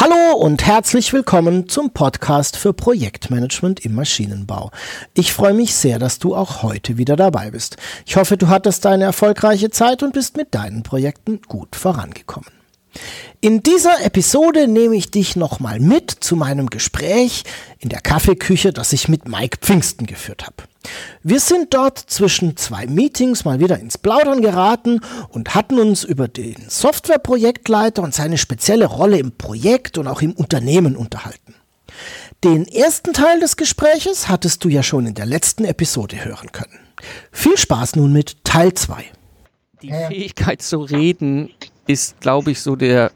Hallo und herzlich willkommen zum Podcast für Projektmanagement im Maschinenbau. Ich freue mich sehr, dass du auch heute wieder dabei bist. Ich hoffe, du hattest eine erfolgreiche Zeit und bist mit deinen Projekten gut vorangekommen. In dieser Episode nehme ich dich nochmal mit zu meinem Gespräch in der Kaffeeküche, das ich mit Mike Pfingsten geführt habe. Wir sind dort zwischen zwei Meetings mal wieder ins Plaudern geraten und hatten uns über den Softwareprojektleiter und seine spezielle Rolle im Projekt und auch im Unternehmen unterhalten. Den ersten Teil des Gespräches hattest du ja schon in der letzten Episode hören können. Viel Spaß nun mit Teil 2. Die Fähigkeit zu reden ist, glaube ich, so der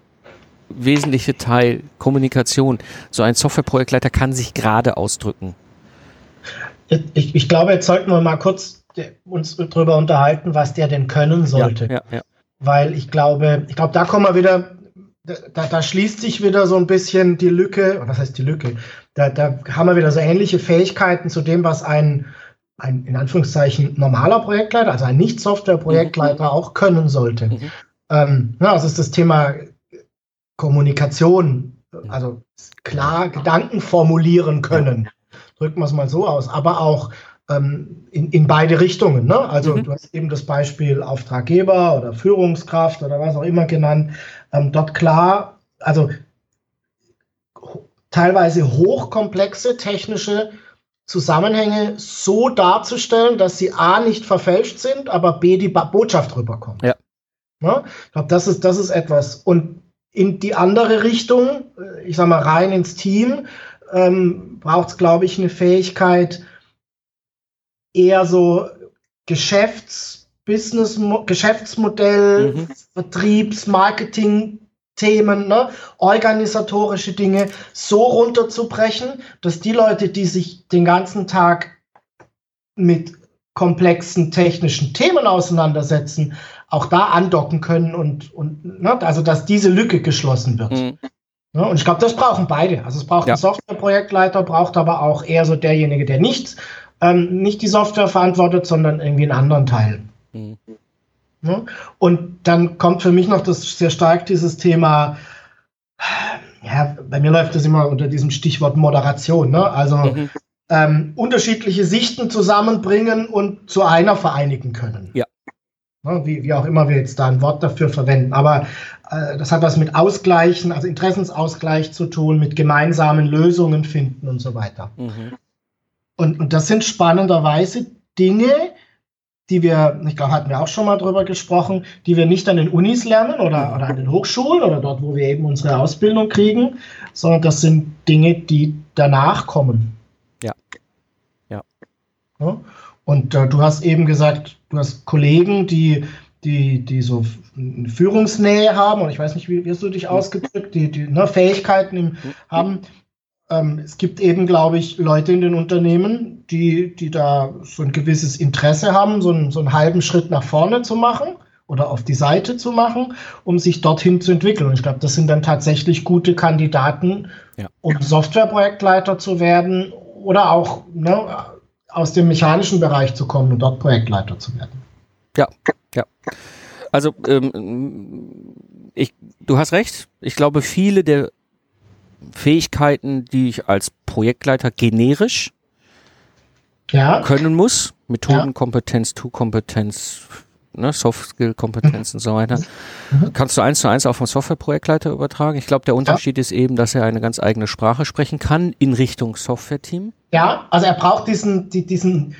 wesentliche Teil Kommunikation. So ein Softwareprojektleiter kann sich gerade ausdrücken. Ich, ich, glaube, jetzt sollten wir mal kurz uns darüber unterhalten, was der denn können sollte. Ja, ja, ja. Weil ich glaube, ich glaube, da kommen wir wieder, da, da, schließt sich wieder so ein bisschen die Lücke, was heißt die Lücke? Da, da haben wir wieder so ähnliche Fähigkeiten zu dem, was ein, ein in Anführungszeichen normaler Projektleiter, also ein Nicht-Software-Projektleiter mhm. auch können sollte. Mhm. Ähm, ja, das ist das Thema Kommunikation, also klar Gedanken formulieren können. Drücken wir es mal so aus, aber auch ähm, in, in beide Richtungen. Ne? Also mhm. du hast eben das Beispiel Auftraggeber oder Führungskraft oder was auch immer genannt. Ähm, dort klar, also teilweise hochkomplexe technische Zusammenhänge so darzustellen, dass sie A nicht verfälscht sind, aber B die Botschaft rüberkommt. Ja. Ne? Ich glaube, das ist, das ist etwas. Und in die andere Richtung, äh, ich sag mal rein ins Team, ähm, braucht es, glaube ich, eine Fähigkeit, eher so Geschäfts-, Business, Geschäftsmodell, mhm. Vertriebs-, Marketing, Themen, ne, organisatorische Dinge so runterzubrechen, dass die Leute, die sich den ganzen Tag mit komplexen technischen Themen auseinandersetzen, auch da andocken können und, und ne, also dass diese Lücke geschlossen wird. Mhm. Ja, und ich glaube, das brauchen beide. Also es braucht ja. einen Softwareprojektleiter, braucht aber auch eher so derjenige, der nicht, ähm, nicht die Software verantwortet, sondern irgendwie einen anderen Teil. Mhm. Ja, und dann kommt für mich noch das sehr stark dieses Thema, ja, bei mir läuft das immer unter diesem Stichwort Moderation. Ne? Also mhm. ähm, unterschiedliche Sichten zusammenbringen und zu einer vereinigen können. Ja. Ne, wie, wie auch immer wir jetzt da ein Wort dafür verwenden. Aber äh, das hat was mit Ausgleichen, also Interessensausgleich zu tun, mit gemeinsamen Lösungen finden und so weiter. Mhm. Und, und das sind spannenderweise Dinge, die wir, ich glaube, hatten wir auch schon mal drüber gesprochen, die wir nicht an den Unis lernen oder, oder an den Hochschulen oder dort, wo wir eben unsere Ausbildung kriegen, sondern das sind Dinge, die danach kommen. Ja. Ja. ja? Und äh, du hast eben gesagt, hast Kollegen, die, die, die so eine Führungsnähe haben, und ich weiß nicht, wie, hast du dich ausgedrückt, die, die ne, Fähigkeiten im, haben. Ähm, es gibt eben, glaube ich, Leute in den Unternehmen, die, die da so ein gewisses Interesse haben, so einen, so einen halben Schritt nach vorne zu machen oder auf die Seite zu machen, um sich dorthin zu entwickeln. Und ich glaube, das sind dann tatsächlich gute Kandidaten, ja. um Softwareprojektleiter zu werden oder auch ne, aus dem mechanischen Bereich zu kommen und dort Projektleiter zu werden. Ja, ja. Also ähm, ich, du hast recht. Ich glaube, viele der Fähigkeiten, die ich als Projektleiter generisch ja. können muss, Methodenkompetenz, ja. Tu-Kompetenz, ne, Soft-Skill-Kompetenz mhm. und so weiter. Kannst du eins zu eins auf einen Softwareprojektleiter übertragen? Ich glaube, der Unterschied ja. ist eben, dass er eine ganz eigene Sprache sprechen kann in Richtung Software-Team. Ja, also er braucht diesen, die, diesen,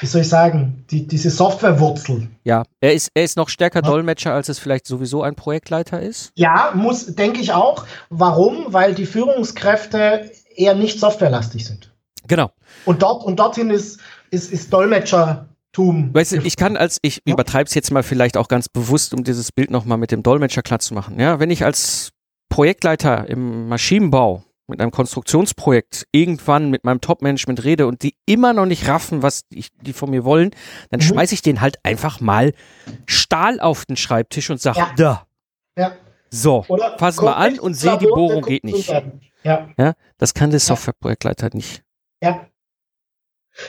wie soll ich sagen, die, diese Softwarewurzel. Ja, er ist, er ist noch stärker Dolmetscher, als es vielleicht sowieso ein Projektleiter ist. Ja, muss, denke ich auch. Warum? Weil die Führungskräfte eher nicht softwarelastig sind. Genau. Und dort, und dorthin ist, ist, ist Dolmetscher Tum. Weißt du, ich kann als, ich übertreibe es jetzt mal vielleicht auch ganz bewusst, um dieses Bild nochmal mit dem Dolmetscher klar zu machen. Ja, wenn ich als Projektleiter im Maschinenbau mit einem Konstruktionsprojekt irgendwann mit meinem Top-Management rede und die immer noch nicht raffen, was ich, die von mir wollen, dann mhm. schmeiße ich denen halt einfach mal Stahl auf den Schreibtisch und sage, ja. da. Ja. So, Oder fass mal an und sehe, die Bohrung geht nicht. Ja. ja. Das kann der Softwareprojektleiter nicht. Ja.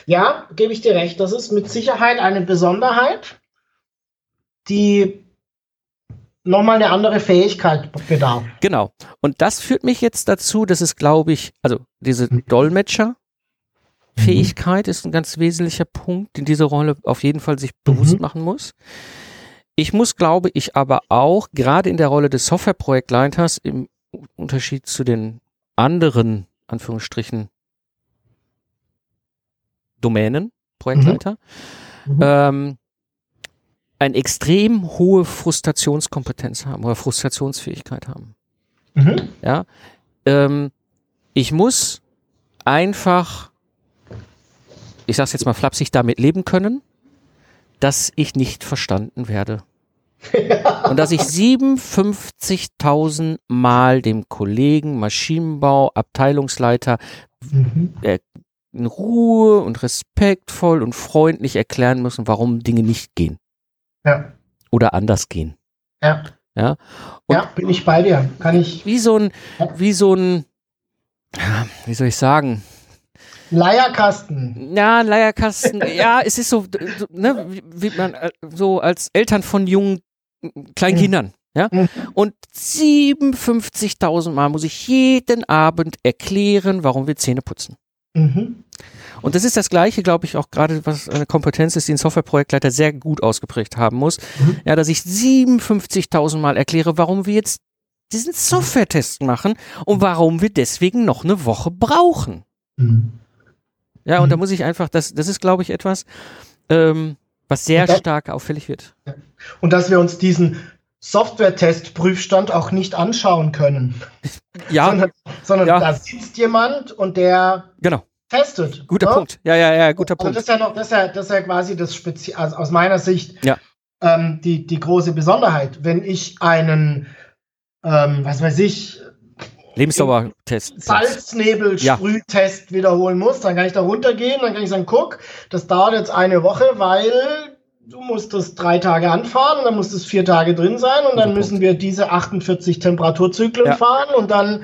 Ja, gebe ich dir recht. Das ist mit Sicherheit eine Besonderheit, die nochmal eine andere Fähigkeit bedarf. Genau. Und das führt mich jetzt dazu, dass es, glaube ich, also diese mhm. Dolmetscher, Fähigkeit ist ein ganz wesentlicher Punkt, den diese Rolle auf jeden Fall sich bewusst mhm. machen muss. Ich muss, glaube ich, aber auch gerade in der Rolle des Softwareprojektleiters im Unterschied zu den anderen, Anführungsstrichen, Domänen, Projektleiter, mhm. Mhm. Ähm, eine extrem hohe Frustrationskompetenz haben oder Frustrationsfähigkeit haben. Mhm. Ja, ähm, ich muss einfach, ich sage jetzt mal flapsig, damit leben können, dass ich nicht verstanden werde. Und dass ich 57.000 Mal dem Kollegen Maschinenbau, Abteilungsleiter mhm. äh, in Ruhe und respektvoll und freundlich erklären müssen, warum Dinge nicht gehen. Ja. Oder anders gehen. Ja. Ja. Und ja, bin ich bei dir. Kann ich. Wie so ein, wie so ein, wie soll ich sagen? Leierkasten. Ja, Leierkasten. ja, es ist so, ne, wie man äh, so als Eltern von jungen kleinen mhm. Kindern. Ja? Mhm. Und 57.000 Mal muss ich jeden Abend erklären, warum wir Zähne putzen. Mhm. Und das ist das Gleiche, glaube ich, auch gerade, was eine Kompetenz ist, die ein Softwareprojektleiter sehr gut ausgeprägt haben muss. Mhm. Ja, dass ich 57.000 Mal erkläre, warum wir jetzt diesen Software-Test machen und warum wir deswegen noch eine Woche brauchen. Mhm. Ja, und da mhm. muss ich einfach, das, das ist, glaube ich, etwas, ähm, was sehr das, stark auffällig wird. Und dass wir uns diesen Software-Test-Prüfstand auch nicht anschauen können. Ja. sondern, sondern ja. da sitzt jemand und der genau. testet. Guter ne? Punkt. Ja, ja, ja, guter Punkt. das ist ja noch, das ist ja, das ist ja quasi das Spezial, also aus meiner Sicht ja. ähm, die, die große Besonderheit. Wenn ich einen, ähm, was weiß ich, Lebensdauertest. Salznebel-Sprühtest ja. wiederholen muss, dann kann ich da runtergehen, dann kann ich sagen, guck, das dauert jetzt eine Woche, weil du musst das drei Tage anfahren dann muss es vier Tage drin sein und dann müssen wir diese 48 Temperaturzyklen ja. fahren und dann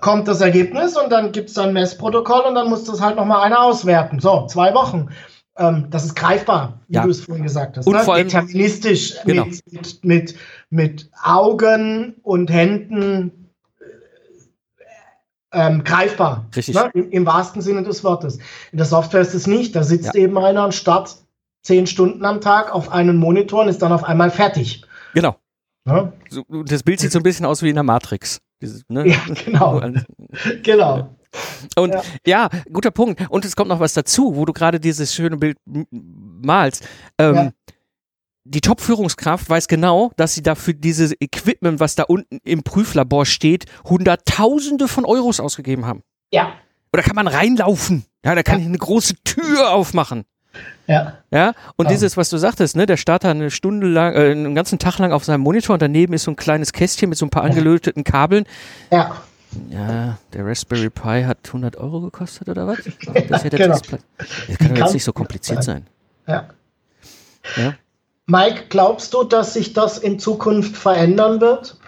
kommt das Ergebnis und dann gibt es ein Messprotokoll und dann muss das halt nochmal einer auswerten. So, zwei Wochen. Ähm, das ist greifbar, wie ja. du es vorhin gesagt hast. Und ne? vor allem, Deterministisch genau. mit, mit, mit, mit Augen und Händen ähm, greifbar. Richtig. Ne? Im, Im, wahrsten Sinne des Wortes. In der Software ist es nicht. Da sitzt ja. eben einer und starrt zehn Stunden am Tag auf einen Monitor und ist dann auf einmal fertig. Genau. Ja? So, das Bild sieht so ein bisschen aus wie in der Matrix. Dieses, ne? Ja, genau. genau. Und ja. ja. guter Punkt. Und es kommt noch was dazu, wo du gerade dieses schöne Bild malst. Ähm, ja. Die Top-Führungskraft weiß genau, dass sie dafür dieses Equipment, was da unten im Prüflabor steht, Hunderttausende von Euros ausgegeben haben. Ja. Oder kann man reinlaufen? Ja, da kann ich eine große Tür aufmachen. Ja. Ja, und oh. dieses, was du sagtest, ne, der startet eine Stunde lang, äh, einen ganzen Tag lang auf seinem Monitor und daneben ist so ein kleines Kästchen mit so ein paar angelöteten Kabeln. Ja. Ja, der Raspberry Pi hat 100 Euro gekostet oder was? Das, ja genau. das kann doch jetzt nicht so kompliziert sein. Ja. ja. Mike, glaubst du, dass sich das in Zukunft verändern wird?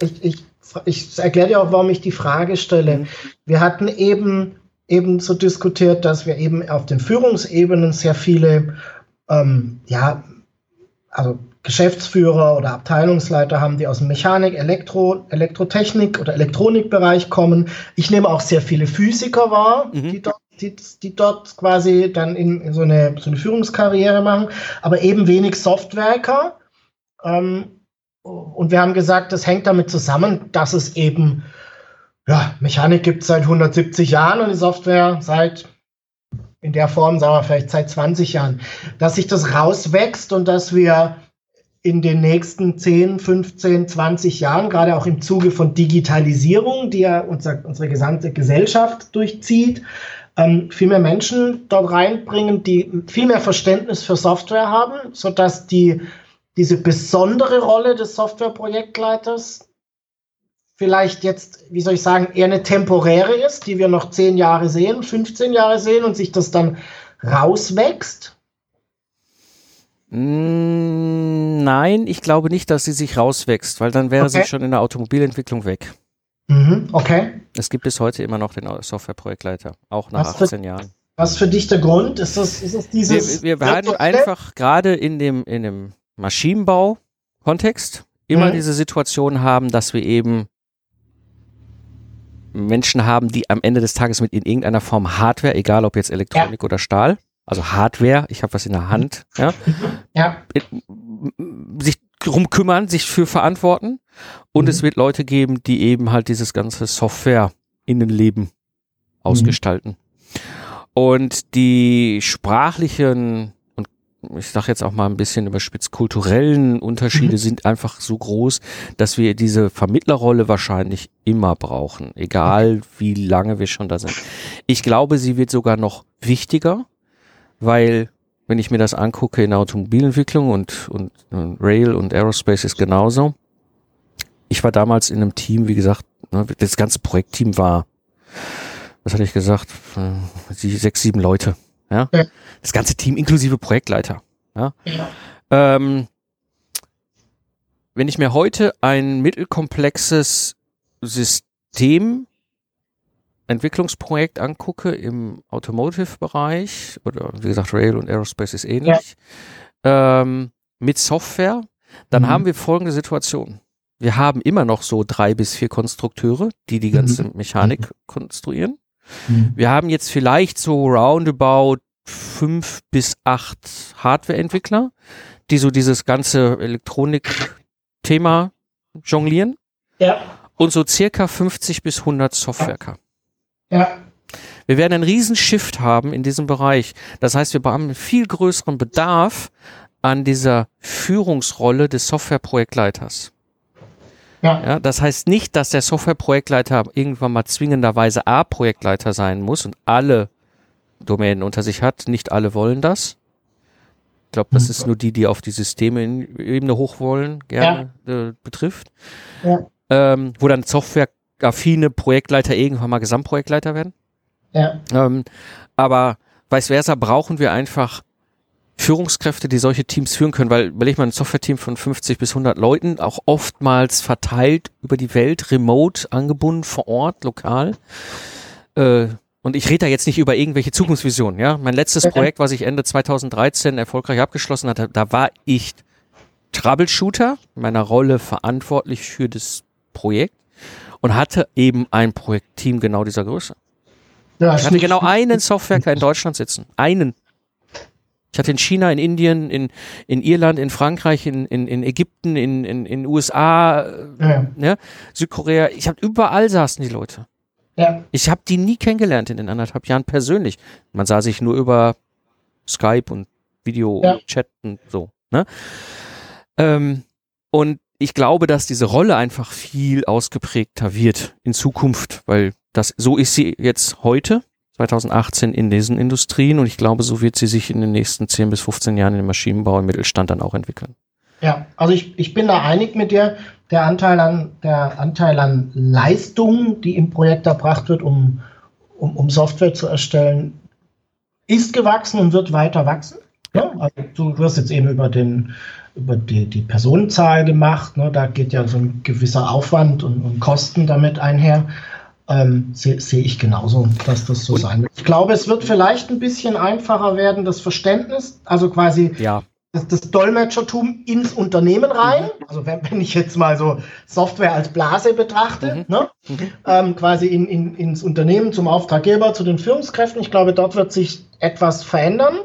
Ich, ich, ich erkläre dir auch, warum ich die Frage stelle. Mhm. Wir hatten eben eben so diskutiert, dass wir eben auf den Führungsebenen sehr viele, ähm, ja, also Geschäftsführer oder Abteilungsleiter haben, die aus dem Mechanik, Elektro, Elektrotechnik oder Elektronikbereich kommen. Ich nehme auch sehr viele Physiker wahr, mhm. die, dort, die, die, dort quasi dann in, in, so, eine, so eine Führungskarriere machen, aber eben wenig Softwerker. Ähm, und wir haben gesagt, das hängt damit zusammen, dass es eben ja, Mechanik gibt es seit 170 Jahren und die Software seit in der Form, sagen wir vielleicht seit 20 Jahren. Dass sich das rauswächst und dass wir in den nächsten 10, 15, 20 Jahren, gerade auch im Zuge von Digitalisierung, die ja unser, unsere gesamte Gesellschaft durchzieht, ähm, viel mehr Menschen dort reinbringen, die viel mehr Verständnis für Software haben, sodass die, diese besondere Rolle des Softwareprojektleiters vielleicht jetzt, wie soll ich sagen, eher eine temporäre ist, die wir noch 10 Jahre sehen, 15 Jahre sehen und sich das dann rauswächst? Mm, nein, ich glaube nicht, dass sie sich rauswächst, weil dann wäre okay. sie schon in der Automobilentwicklung weg. Mhm, okay. Es gibt bis heute immer noch den Softwareprojektleiter, auch nach was 18 für, Jahren. Was für dich der Grund? Ist das, ist das dieses. Wir, wir werden einfach gerade in dem, in dem Maschinenbau-Kontext immer mhm. diese Situation haben, dass wir eben Menschen haben, die am Ende des Tages mit in irgendeiner Form Hardware, egal ob jetzt Elektronik ja. oder Stahl, also Hardware, ich habe was in der Hand, ja, ja. sich drum kümmern, sich für verantworten. Und mhm. es wird Leute geben, die eben halt dieses ganze Software-Innenleben ausgestalten. Mhm. Und die sprachlichen ich sage jetzt auch mal ein bisschen überspitzt, kulturellen Unterschiede mhm. sind einfach so groß, dass wir diese Vermittlerrolle wahrscheinlich immer brauchen, egal wie lange wir schon da sind. Ich glaube, sie wird sogar noch wichtiger, weil wenn ich mir das angucke in der Automobilentwicklung und, und, und Rail und Aerospace ist genauso. Ich war damals in einem Team, wie gesagt, ne, das ganze Projektteam war, was hatte ich gesagt, äh, sechs, sieben Leute. Ja? ja. Das ganze Team inklusive Projektleiter. Ja. ja. Ähm, wenn ich mir heute ein mittelkomplexes System Entwicklungsprojekt angucke im Automotive-Bereich, oder wie gesagt, Rail und Aerospace ist ähnlich, ja. ähm, mit Software, dann mhm. haben wir folgende Situation. Wir haben immer noch so drei bis vier Konstrukteure, die die ganze mhm. Mechanik mhm. konstruieren. Mhm. Wir haben jetzt vielleicht so roundabout fünf bis acht Hardware-Entwickler, die so dieses ganze Elektronik-Thema jonglieren. Ja. Und so circa 50 bis 100 Softwareker. Ja. Wir werden einen riesen Shift haben in diesem Bereich. Das heißt, wir haben einen viel größeren Bedarf an dieser Führungsrolle des Softwareprojektleiters. Ja. ja. Das heißt nicht, dass der Softwareprojektleiter irgendwann mal zwingenderweise A-Projektleiter sein muss und alle Domänen unter sich hat. Nicht alle wollen das. Ich glaube, das ist nur die, die auf die Systeme-Ebene hoch wollen, gerne ja. äh, betrifft. Ja. Ähm, wo dann Software affine Projektleiter irgendwann mal Gesamtprojektleiter werden. Ja. Ähm, aber vice versa brauchen wir einfach Führungskräfte, die solche Teams führen können, weil überleg mal ein Software-Team von 50 bis 100 Leuten, auch oftmals verteilt über die Welt, remote, angebunden, vor Ort, lokal. Äh, und ich rede da jetzt nicht über irgendwelche Zukunftsvisionen, ja. Mein letztes okay. Projekt, was ich Ende 2013 erfolgreich abgeschlossen hatte, da war ich Troubleshooter, in meiner Rolle verantwortlich für das Projekt und hatte eben ein Projektteam genau dieser Größe. Ja, ich hatte genau einen Softwareker in Deutschland sitzen. Einen. Ich hatte in China, in Indien, in, in Irland, in Frankreich, in, in, in Ägypten, in, in, in USA, ja. ja Südkorea. Ich habe überall saßen die Leute. Ja. Ich habe die nie kennengelernt in den anderthalb Jahren persönlich. Man sah sich nur über Skype und Video ja. und Chat und so. Ne? Ähm, und ich glaube, dass diese Rolle einfach viel ausgeprägter wird in Zukunft, weil das, so ist sie jetzt heute, 2018 in diesen Industrien und ich glaube, so wird sie sich in den nächsten 10 bis 15 Jahren im Maschinenbau im Mittelstand dann auch entwickeln. Ja, also ich, ich bin da einig mit dir. Der Anteil an, der Anteil an Leistung, die im Projekt erbracht wird, um, um, um Software zu erstellen, ist gewachsen und wird weiter wachsen. Ja, also du wirst jetzt eben über den über die, die Personenzahl gemacht. Ne? Da geht ja so ein gewisser Aufwand und, und Kosten damit einher. Ähm, Sehe seh ich genauso, dass das so und sein wird. Ich glaube, es wird vielleicht ein bisschen einfacher werden, das Verständnis, also quasi ja. das, das Dolmetschertum ins Unternehmen rein. Mhm. Also wenn, wenn, ich jetzt mal so Software als Blase betrachte, mhm. Ne? Mhm. Ähm, quasi in, in, ins Unternehmen, zum Auftraggeber, zu den Führungskräften. Ich glaube, dort wird sich etwas verändern.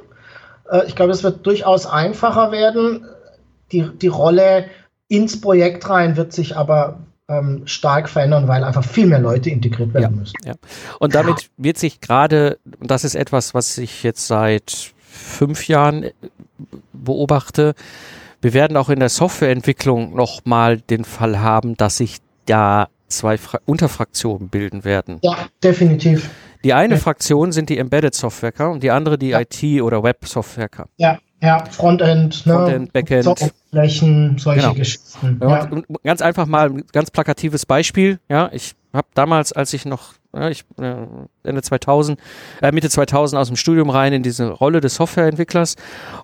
Äh, ich glaube, es wird durchaus einfacher werden die, die Rolle ins Projekt rein wird sich aber ähm, stark verändern, weil einfach viel mehr Leute integriert werden ja, müssen. Ja. Und damit wird sich gerade, und das ist etwas, was ich jetzt seit fünf Jahren äh, beobachte, wir werden auch in der Softwareentwicklung nochmal den Fall haben, dass sich da zwei Fra Unterfraktionen bilden werden. Ja, definitiv. Die eine ja. Fraktion sind die Embedded Softwareker und die andere die. IT- oder Web-Softwareker. Ja, ja, Frontend, ne? Frontend, Backend. Flächen, solche genau. Geschichten. Ja. Und ganz einfach mal ein ganz plakatives Beispiel. Ja, ich habe damals, als ich noch ja, ich, äh, Ende 2000, äh, Mitte 2000 aus dem Studium rein in diese Rolle des Softwareentwicklers.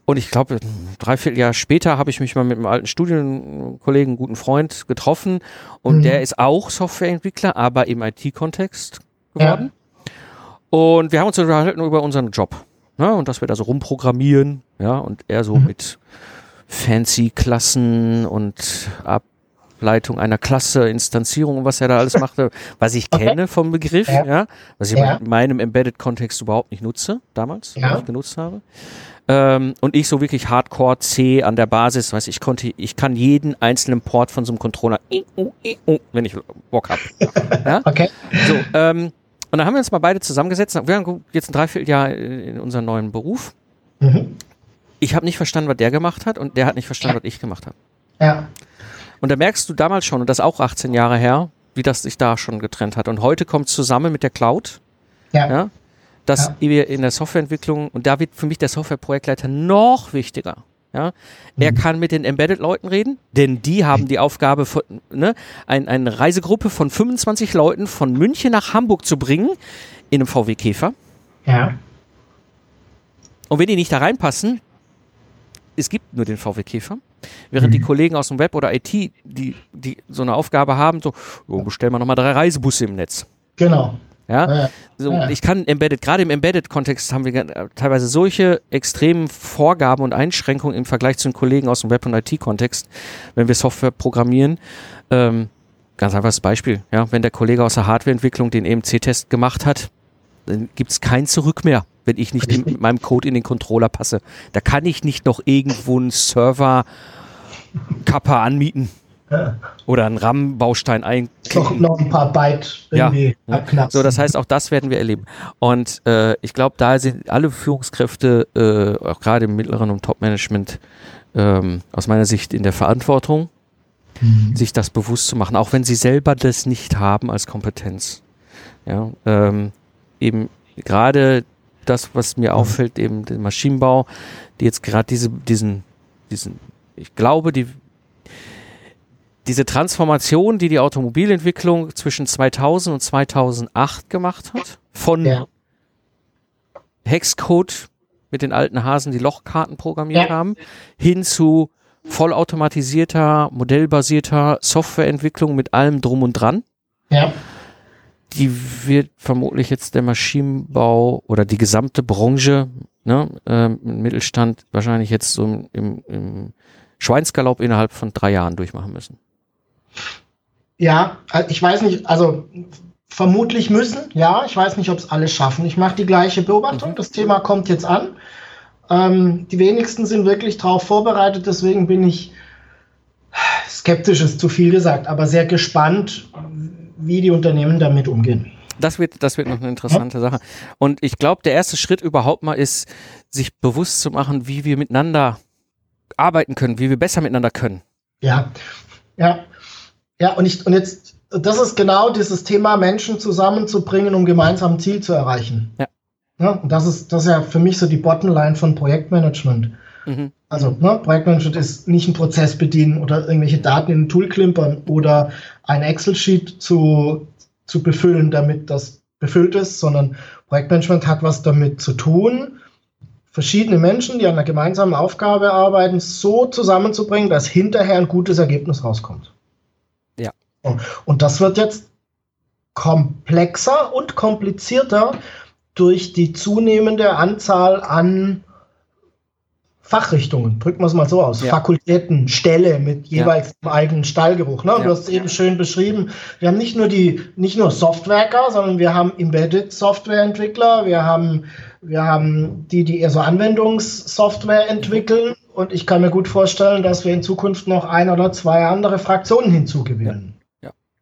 Und ich glaube, dreiviertel Jahr später habe ich mich mal mit einem alten Studienkollegen, guten Freund getroffen. Und mhm. der ist auch Softwareentwickler, aber im IT-Kontext geworden. Ja. Und wir haben uns unterhalten über unseren Job. Ne? Und dass wir da so rumprogrammieren. Ja, und er so mhm. mit fancy Klassen und ab Ableitung einer Klasse, Instanzierung und was er da alles machte, was ich okay. kenne vom Begriff, ja, ja was ich ja. in meinem Embedded-Kontext überhaupt nicht nutze, damals, ja. nicht genutzt habe. Ähm, und ich so wirklich Hardcore C an der Basis, weiß ich konnte, ich kann jeden einzelnen Port von so einem Controller, wenn ich Bock habe. ja? Okay. So, ähm, und dann haben wir uns mal beide zusammengesetzt. Wir haben jetzt ein Dreivierteljahr in unserem neuen Beruf. Mhm. Ich habe nicht verstanden, was der gemacht hat und der hat nicht verstanden, was ich gemacht habe. Ja. Und da merkst du damals schon, und das ist auch 18 Jahre her, wie das sich da schon getrennt hat. Und heute kommt es zusammen mit der Cloud. Ja. ja dass ja. wir in der Softwareentwicklung, und da wird für mich der Softwareprojektleiter noch wichtiger. Ja, er mhm. kann mit den Embedded-Leuten reden, denn die haben die Aufgabe, von, ne, ein, eine Reisegruppe von 25 Leuten von München nach Hamburg zu bringen in einem VW Käfer. Ja. Und wenn die nicht da reinpassen, es gibt nur den VW Käfer. Während mhm. die Kollegen aus dem Web oder IT, die, die so eine Aufgabe haben, so, oh, bestellen wir nochmal drei Reisebusse im Netz. Genau. Ja. So, ich kann Embedded, gerade im Embedded-Kontext haben wir teilweise solche extremen Vorgaben und Einschränkungen im Vergleich zu den Kollegen aus dem Web- und IT-Kontext, wenn wir Software programmieren. Ähm, ganz einfaches Beispiel, ja, wenn der Kollege aus der Hardwareentwicklung den EMC-Test gemacht hat, dann gibt es kein Zurück mehr wenn ich nicht mit meinem Code in den Controller passe. Da kann ich nicht noch irgendwo einen Server Kappa anmieten. Ja. Oder einen RAM-Baustein einklicken. Noch, noch ein paar Byte irgendwie ja, abknapsen. So, das heißt, auch das werden wir erleben. Und äh, ich glaube, da sind alle Führungskräfte, äh, auch gerade im mittleren und Top-Management, ähm, aus meiner Sicht in der Verantwortung, mhm. sich das bewusst zu machen, auch wenn sie selber das nicht haben als Kompetenz. Ja, ähm, eben gerade das, was mir auffällt, eben den Maschinenbau, die jetzt gerade diese, diesen, diesen, ich glaube, die, diese Transformation, die die Automobilentwicklung zwischen 2000 und 2008 gemacht hat, von ja. Hexcode mit den alten Hasen, die Lochkarten programmiert ja. haben, hin zu vollautomatisierter, modellbasierter Softwareentwicklung mit allem drum und dran. Ja die wird vermutlich jetzt der Maschinenbau oder die gesamte Branche, ne, äh, Mittelstand wahrscheinlich jetzt so im, im Schweinsgalopp innerhalb von drei Jahren durchmachen müssen. Ja, äh, ich weiß nicht, also vermutlich müssen, ja, ich weiß nicht, ob es alle schaffen. Ich mache die gleiche Beobachtung. Mhm. Das Thema kommt jetzt an. Ähm, die wenigsten sind wirklich darauf vorbereitet, deswegen bin ich skeptisch, ist zu viel gesagt, aber sehr gespannt, wie die Unternehmen damit umgehen. Das wird, das wird noch eine interessante ja. Sache. Und ich glaube, der erste Schritt überhaupt mal ist, sich bewusst zu machen, wie wir miteinander arbeiten können, wie wir besser miteinander können. Ja, ja, ja. Und ich, und jetzt, das ist genau dieses Thema, Menschen zusammenzubringen, um gemeinsam ein Ziel zu erreichen. Ja. ja und das ist, das ist ja für mich so die Bottomline von Projektmanagement. Mhm. Also ne, Projektmanagement ist nicht ein Prozess bedienen oder irgendwelche Daten in ein Tool klimpern oder ein Excel-Sheet zu, zu befüllen, damit das befüllt ist, sondern Projektmanagement hat was damit zu tun, verschiedene Menschen, die an einer gemeinsamen Aufgabe arbeiten, so zusammenzubringen, dass hinterher ein gutes Ergebnis rauskommt. Und das wird jetzt komplexer und komplizierter durch die zunehmende Anzahl an Fachrichtungen, drücken wir es mal so aus, ja. Fakultäten, Ställe mit jeweils ja. eigenen Stallgeruch. Ne? Ja. Du hast es eben schön beschrieben. Wir haben nicht nur die, nicht nur Softwareker, sondern wir haben Embedded Softwareentwickler, wir haben, wir haben die, die eher so Anwendungssoftware entwickeln. Und ich kann mir gut vorstellen, dass wir in Zukunft noch ein oder zwei andere Fraktionen hinzugewinnen.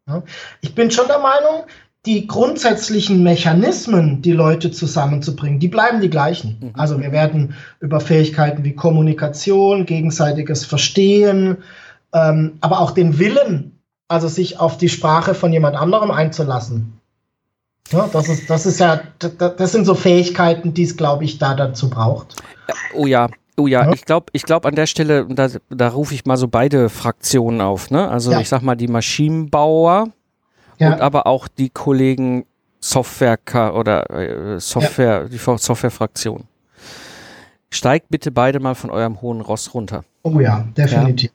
Ja. Ich bin schon der Meinung, die grundsätzlichen Mechanismen, die Leute zusammenzubringen, die bleiben die gleichen. Mhm. Also wir werden über Fähigkeiten wie Kommunikation, gegenseitiges Verstehen, ähm, aber auch den Willen Also sich auf die Sprache von jemand anderem einzulassen. Ja, das ist, das ist ja, das sind so Fähigkeiten, die es, glaube ich, da dazu braucht. Oh ja, Oh ja, ja. ich glaube, ich glaube an der Stelle, da, da rufe ich mal so beide Fraktionen auf, ne? Also ja. ich sag mal die Maschinenbauer ja. und aber auch die Kollegen Software oder äh, Software, die Softwarefraktion. Steigt bitte beide mal von eurem hohen Ross runter. Oh ja, definitiv.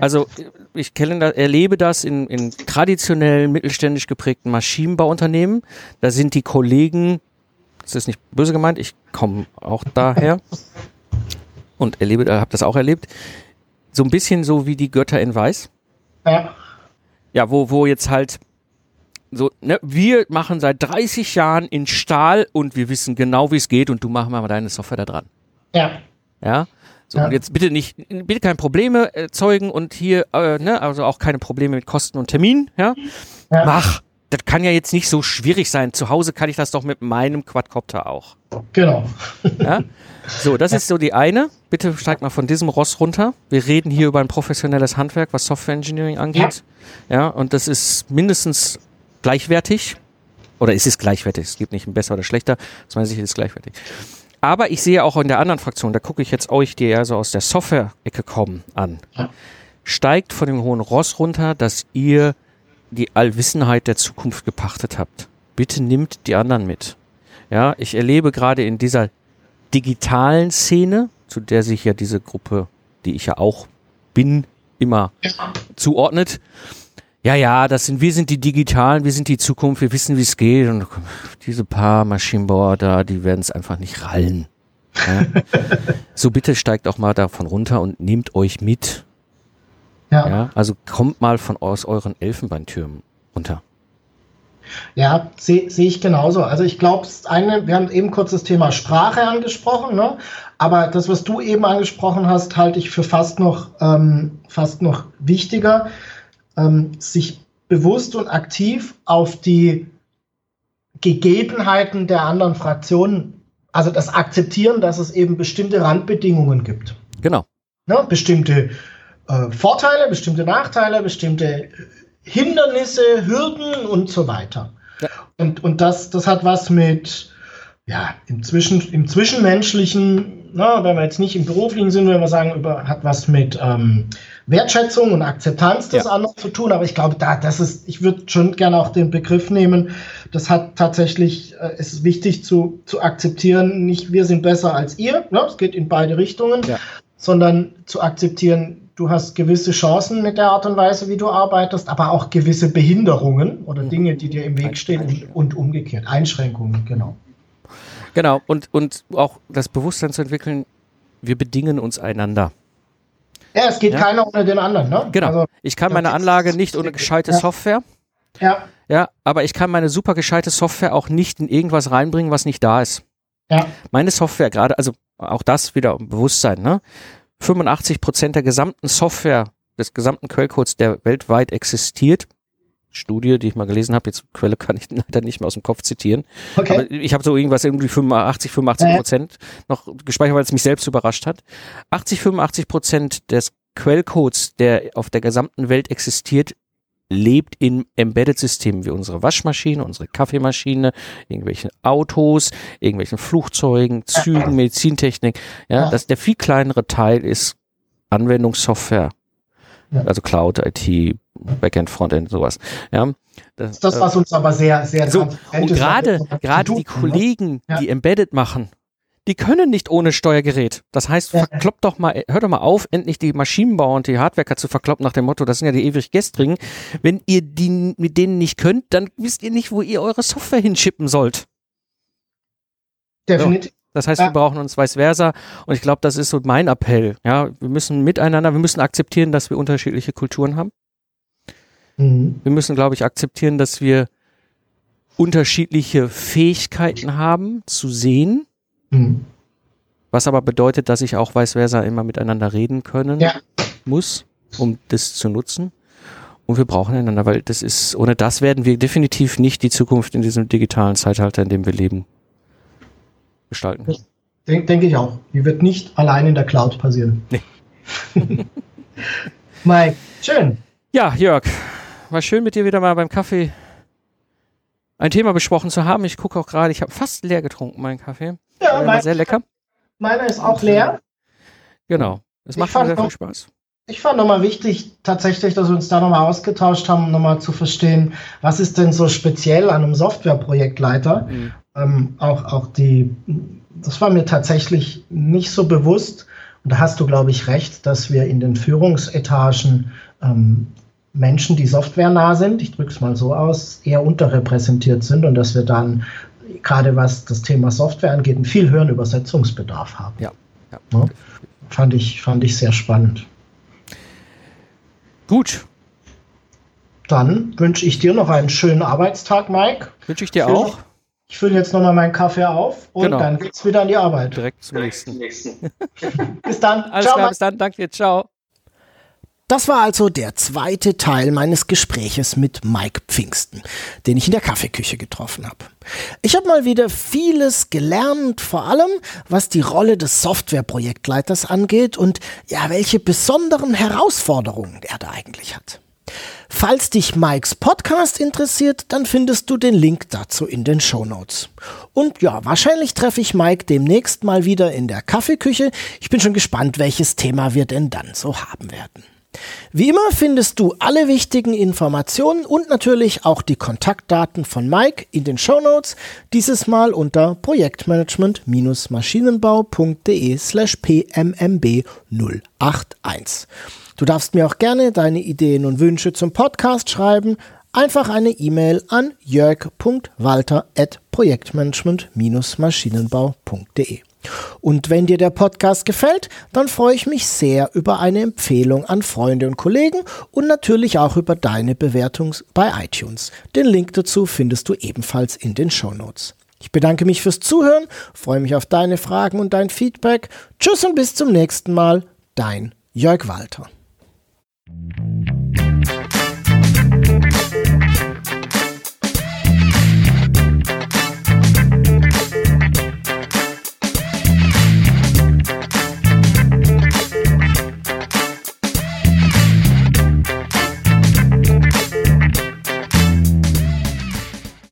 Also ich kenne, erlebe das in, in traditionell mittelständisch geprägten Maschinenbauunternehmen. Da sind die Kollegen, das ist nicht böse gemeint, ich komme auch daher und erlebe, äh, habe das auch erlebt, so ein bisschen so wie die Götter in Weiß. Ja. Ja, wo, wo jetzt halt so, ne, wir machen seit 30 Jahren in Stahl und wir wissen genau, wie es geht und du machst mal deine Software da dran. Ja. Ja. So, ja. und jetzt bitte nicht, bitte keine Probleme erzeugen und hier, äh, ne, also auch keine Probleme mit Kosten und Termin, ja. ja. Mach. Das kann ja jetzt nicht so schwierig sein. Zu Hause kann ich das doch mit meinem Quadcopter auch. Genau. Ja? So, das ist so die eine. Bitte steigt mal von diesem Ross runter. Wir reden hier über ein professionelles Handwerk, was Software Engineering angeht. Ja, ja und das ist mindestens gleichwertig. Oder ist es gleichwertig? Es gibt nicht ein besser oder schlechter. Das meine ich, ist gleichwertig. Aber ich sehe auch in der anderen Fraktion, da gucke ich jetzt euch, die ja so aus der Software-Ecke kommen, an. Steigt von dem hohen Ross runter, dass ihr die Allwissenheit der Zukunft gepachtet habt. Bitte nimmt die anderen mit. Ja, ich erlebe gerade in dieser digitalen Szene, zu der sich ja diese Gruppe, die ich ja auch bin, immer zuordnet. Ja, ja, das sind, wir sind die Digitalen, wir sind die Zukunft, wir wissen, wie es geht. Und diese paar Maschinenbauer da, die werden es einfach nicht rallen. Ja? so bitte steigt auch mal davon runter und nehmt euch mit. Ja. ja also kommt mal von aus euren Elfenbeintürmen runter. Ja, sehe seh ich genauso. Also ich glaube, wir haben eben kurz das Thema Sprache angesprochen, ne? aber das, was du eben angesprochen hast, halte ich für fast noch, ähm, fast noch wichtiger, ähm, sich bewusst und aktiv auf die Gegebenheiten der anderen Fraktionen, also das Akzeptieren, dass es eben bestimmte Randbedingungen gibt. Genau. Ne? Bestimmte äh, Vorteile, bestimmte Nachteile, bestimmte Hindernisse, Hürden und so weiter. Ja. Und, und das, das hat was mit, ja, im, Zwischen, im Zwischenmenschlichen, na, wenn wir jetzt nicht im beruflichen sind, wenn wir sagen, über, hat was mit ähm, Wertschätzung und Akzeptanz des ja. anderen zu tun. Aber ich glaube, da, das ist, ich würde schon gerne auch den Begriff nehmen. Das hat tatsächlich, äh, ist wichtig zu, zu akzeptieren, nicht wir sind besser als ihr, ne? es geht in beide Richtungen, ja. sondern zu akzeptieren, du hast gewisse Chancen mit der Art und Weise, wie du arbeitest, aber auch gewisse Behinderungen oder mhm. Dinge, die dir im Weg stehen und, und umgekehrt. Einschränkungen, genau. Genau, und, und auch das Bewusstsein zu entwickeln, wir bedingen uns einander. Ja, es geht ja? keiner ohne den anderen, ne? Genau. Also, ich kann meine Anlage nicht ohne gescheite ja. Software. Ja. Ja, aber ich kann meine super gescheite Software auch nicht in irgendwas reinbringen, was nicht da ist. Ja. Meine Software gerade, also auch das wieder Bewusstsein, ne? 85 Prozent der gesamten Software, des gesamten Quellcodes, der weltweit existiert, Studie, die ich mal gelesen habe, jetzt Quelle kann ich leider nicht mehr aus dem Kopf zitieren, okay. aber ich habe so irgendwas irgendwie 85, 85 Prozent äh. noch gespeichert, weil es mich selbst überrascht hat. 80, 85 Prozent des Quellcodes, der auf der gesamten Welt existiert, lebt in Embedded-Systemen wie unsere Waschmaschine, unsere Kaffeemaschine, irgendwelchen Autos, irgendwelchen Flugzeugen, Zügen, Medizintechnik. Ja, dass der viel kleinere Teil ist Anwendungssoftware, also Cloud, IT, Backend, Frontend, sowas. Ja, das, ist das, was uns aber sehr, sehr so, und gerade, gerade die Kollegen, ja. die Embedded machen, die können nicht ohne Steuergerät. Das heißt, verkloppt doch mal, hört doch mal auf, endlich die Maschinenbauer und die Hardwerker zu verkloppen nach dem Motto, das sind ja die ewig Gestrigen. Wenn ihr die mit denen nicht könnt, dann wisst ihr nicht, wo ihr eure Software hinschippen sollt. Definitiv. So. Das heißt, wir brauchen uns vice versa. Und ich glaube, das ist so mein Appell. Ja, wir müssen miteinander, wir müssen akzeptieren, dass wir unterschiedliche Kulturen haben. Mhm. Wir müssen, glaube ich, akzeptieren, dass wir unterschiedliche Fähigkeiten haben zu sehen Mhm. Was aber bedeutet, dass ich auch vice versa immer miteinander reden können ja. muss, um das zu nutzen. Und wir brauchen einander, weil das ist, ohne das werden wir definitiv nicht die Zukunft in diesem digitalen Zeitalter, in dem wir leben, gestalten. Denke denk ich auch. Die wird nicht allein in der Cloud passieren. Nee. Mike, schön. Ja, Jörg, war schön mit dir wieder mal beim Kaffee ein Thema besprochen zu haben. Ich gucke auch gerade, ich habe fast leer getrunken, meinen Kaffee. Ja, mein, sehr lecker. Meiner ist auch leer. Genau. Es macht mir sehr viel Spaß. Ich fand nochmal wichtig, tatsächlich, dass wir uns da nochmal ausgetauscht haben, nochmal zu verstehen, was ist denn so speziell an einem Softwareprojektleiter? Mhm. Ähm, auch, auch die, das war mir tatsächlich nicht so bewusst. Und da hast du, glaube ich, recht, dass wir in den Führungsetagen ähm, Menschen, die softwarenah sind, ich drücke es mal so aus, eher unterrepräsentiert sind und dass wir dann, gerade was das Thema Software angeht, einen viel höheren Übersetzungsbedarf haben. Ja. ja. ja? Fand, ich, fand ich sehr spannend. Gut. Dann wünsche ich dir noch einen schönen Arbeitstag, Mike. Wünsche ich dir auch. Ich fülle jetzt nochmal meinen Kaffee auf und genau. dann geht's wieder an die Arbeit. Direkt zum nächsten. bis dann. Alles ciao, klar, bis dann. Danke dir. Ciao. Das war also der zweite Teil meines Gespräches mit Mike Pfingsten, den ich in der Kaffeeküche getroffen habe. Ich habe mal wieder vieles gelernt, vor allem was die Rolle des Softwareprojektleiters angeht und ja, welche besonderen Herausforderungen er da eigentlich hat. Falls dich Mikes Podcast interessiert, dann findest du den Link dazu in den Show Notes. Und ja, wahrscheinlich treffe ich Mike demnächst mal wieder in der Kaffeeküche. Ich bin schon gespannt, welches Thema wir denn dann so haben werden. Wie immer findest du alle wichtigen Informationen und natürlich auch die Kontaktdaten von Mike in den Show Notes. dieses Mal unter projektmanagement-maschinenbau.de slash pmmb 081. Du darfst mir auch gerne deine Ideen und Wünsche zum Podcast schreiben. Einfach eine E-Mail an jörg.walter.projektmanagement-maschinenbau.de. Und wenn dir der Podcast gefällt, dann freue ich mich sehr über eine Empfehlung an Freunde und Kollegen und natürlich auch über deine Bewertung bei iTunes. Den Link dazu findest du ebenfalls in den Show Notes. Ich bedanke mich fürs Zuhören, freue mich auf deine Fragen und dein Feedback. Tschüss und bis zum nächsten Mal, dein Jörg Walter.